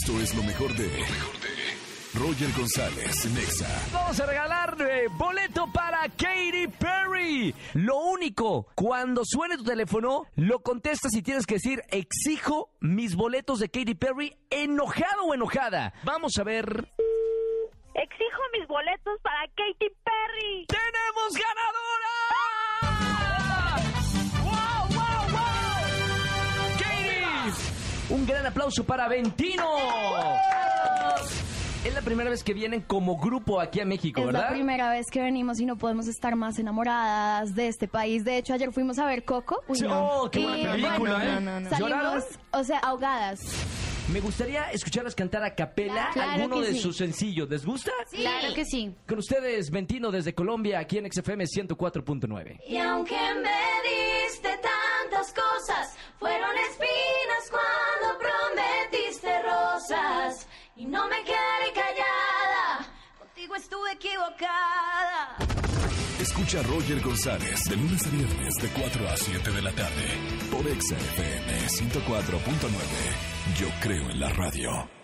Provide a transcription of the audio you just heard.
Esto es lo mejor de. Roger González, Nexa. Vamos a regalar eh, boleto para Katy Perry. Lo único, cuando suene tu teléfono, lo contestas y tienes que decir, exijo mis boletos de Katy Perry, enojado o enojada. Vamos a ver. Exijo mis boletos para Katy Un gran aplauso para Ventino. Es la primera vez que vienen como grupo aquí a México, Es ¿verdad? la primera vez que venimos y no podemos estar más enamoradas de este país. De hecho, ayer fuimos a ver Coco. Sí, oh, qué buena Y, película, bueno, ¿eh? no, no, no. ¿Lloraron? Salimos, o sea, ahogadas. Me gustaría escucharlas cantar a capela Claro alguno de sí. sus sencillos. ¿Les gusta? Claro que sí. Con ustedes, Ventino desde Colombia, aquí en XFM 104.9. Y aunque me diste Y no me quedé callada, contigo estuve equivocada. Escucha a Roger González de lunes a viernes de 4 a 7 de la tarde por Exa FM 104.9. Yo creo en la radio.